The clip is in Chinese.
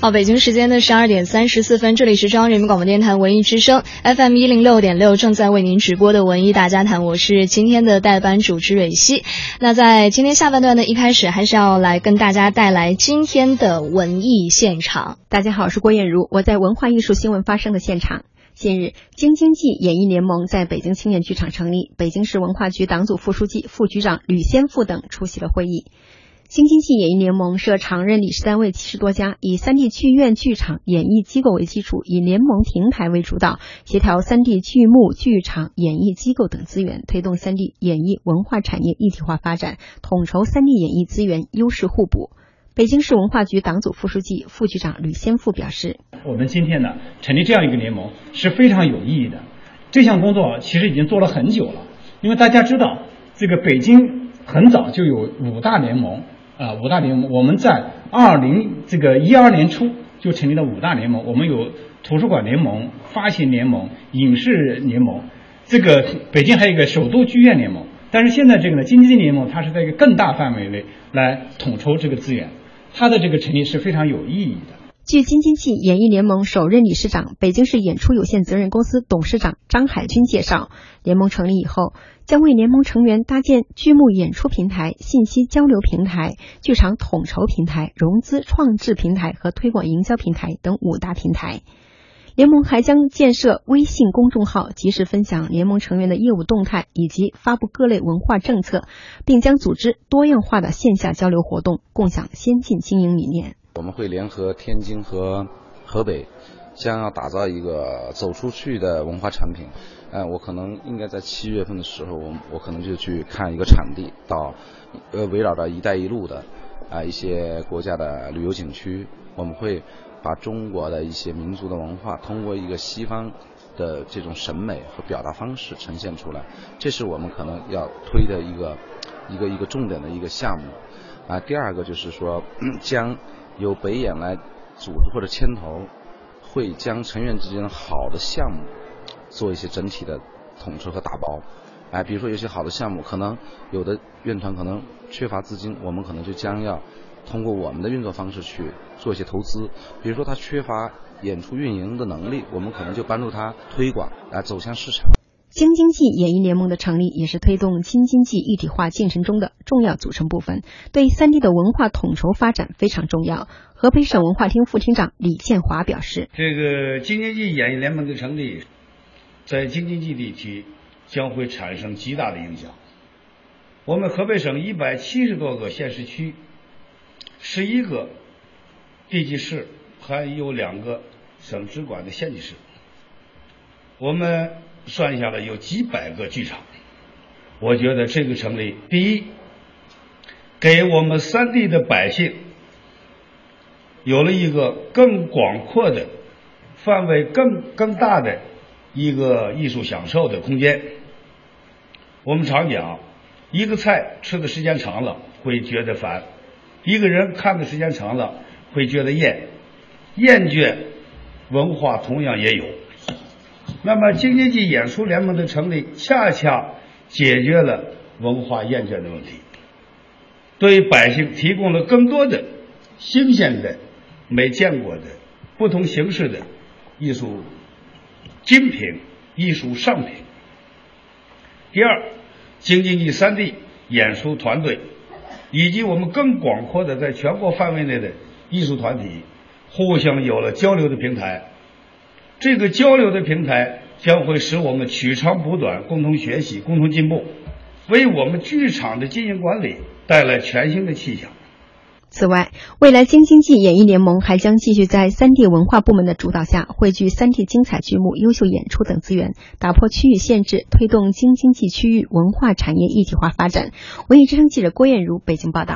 好，北京时间的十二点三十四分，这里是中央人民广播电台文艺之声 FM 一零六点六，正在为您直播的文艺大家谈，我是今天的代班主持蕊希。那在今天下半段呢，一开始还是要来跟大家带来今天的文艺现场。大家好，我是郭艳茹，我在文化艺术新闻发生的现场。近日，京津冀演艺联盟在北京青年剧场成立，北京市文化局党组副书记、副局长吕先富等出席了会议。京津冀演艺联盟设常任理事单位七十多家，以三地剧院、剧场、演艺机构为基础，以联盟平台为主导，协调三地剧目、剧场、演艺机构等资源，推动三地演艺文化产业一体化发展，统筹三地演艺资源优势互补。北京市文化局党组副书记、副局长吕先富表示：“我们今天呢，成立这样一个联盟是非常有意义的。这项工作其实已经做了很久了，因为大家知道，这个北京很早就有五大联盟。”啊，五大联盟，我们在二零这个一二年初就成立了五大联盟。我们有图书馆联盟、发行联盟、影视联盟，这个北京还有一个首都剧院联盟。但是现在这个呢，京津冀联盟它是在一个更大范围内来统筹这个资源，它的这个成立是非常有意义的。据京津冀演艺联盟首任理事长、北京市演出有限责任公司董事长张海军介绍，联盟成立以后，将为联盟成员搭建剧目演出平台、信息交流平台、剧场统筹平台、融资创制平台和推广营销平台等五大平台。联盟还将建设微信公众号，及时分享联盟成员的业务动态以及发布各类文化政策，并将组织多样化的线下交流活动，共享先进经营理念。我们会联合天津和河北，将要打造一个走出去的文化产品。呃，我可能应该在七月份的时候，我我可能就去看一个场地，到呃围绕着“一带一路”的啊一些国家的旅游景区，我们会把中国的一些民族的文化，通过一个西方的这种审美和表达方式呈现出来。这是我们可能要推的一个一个一个重点的一个项目。啊，第二个就是说 将。由北演来组织或者牵头，会将成员之间好的项目做一些整体的统筹和打包。哎，比如说有些好的项目，可能有的院团可能缺乏资金，我们可能就将要通过我们的运作方式去做一些投资。比如说他缺乏演出运营的能力，我们可能就帮助他推广，来走向市场。京津冀演艺联盟的成立，也是推动京津冀一体化进程中的重要组成部分，对三地的文化统筹发展非常重要。河北省文化厅副厅长李建华表示：“这个京津冀演艺联盟的成立，在京津冀地区将会产生极大的影响。我们河北省一百七十多个县市区，十一个地级市，还有两个省直管的县级市，我们。”算下来有几百个剧场，我觉得这个成立，第一，给我们三地的百姓有了一个更广阔的、范围更更大的一个艺术享受的空间。我们常讲，一个菜吃的时间长了会觉得烦，一个人看的时间长了会觉得厌，厌倦文化同样也有。那么京津冀演出联盟的成立，恰恰解决了文化厌倦的问题，对百姓提供了更多的新鲜的、没见过的、不同形式的艺术精品、艺术上品。第二，京津冀三地演出团队以及我们更广阔的在全国范围内的艺术团体，互相有了交流的平台。这个交流的平台将会使我们取长补短，共同学习，共同进步，为我们剧场的经营管理带来全新的气象。此外，未来京津冀演艺联盟还将继续在三地文化部门的主导下，汇聚三地精彩剧目、优秀演出等资源，打破区域限制，推动京津冀区域文化产业一体化发展。文艺之声记者郭艳茹北京报道。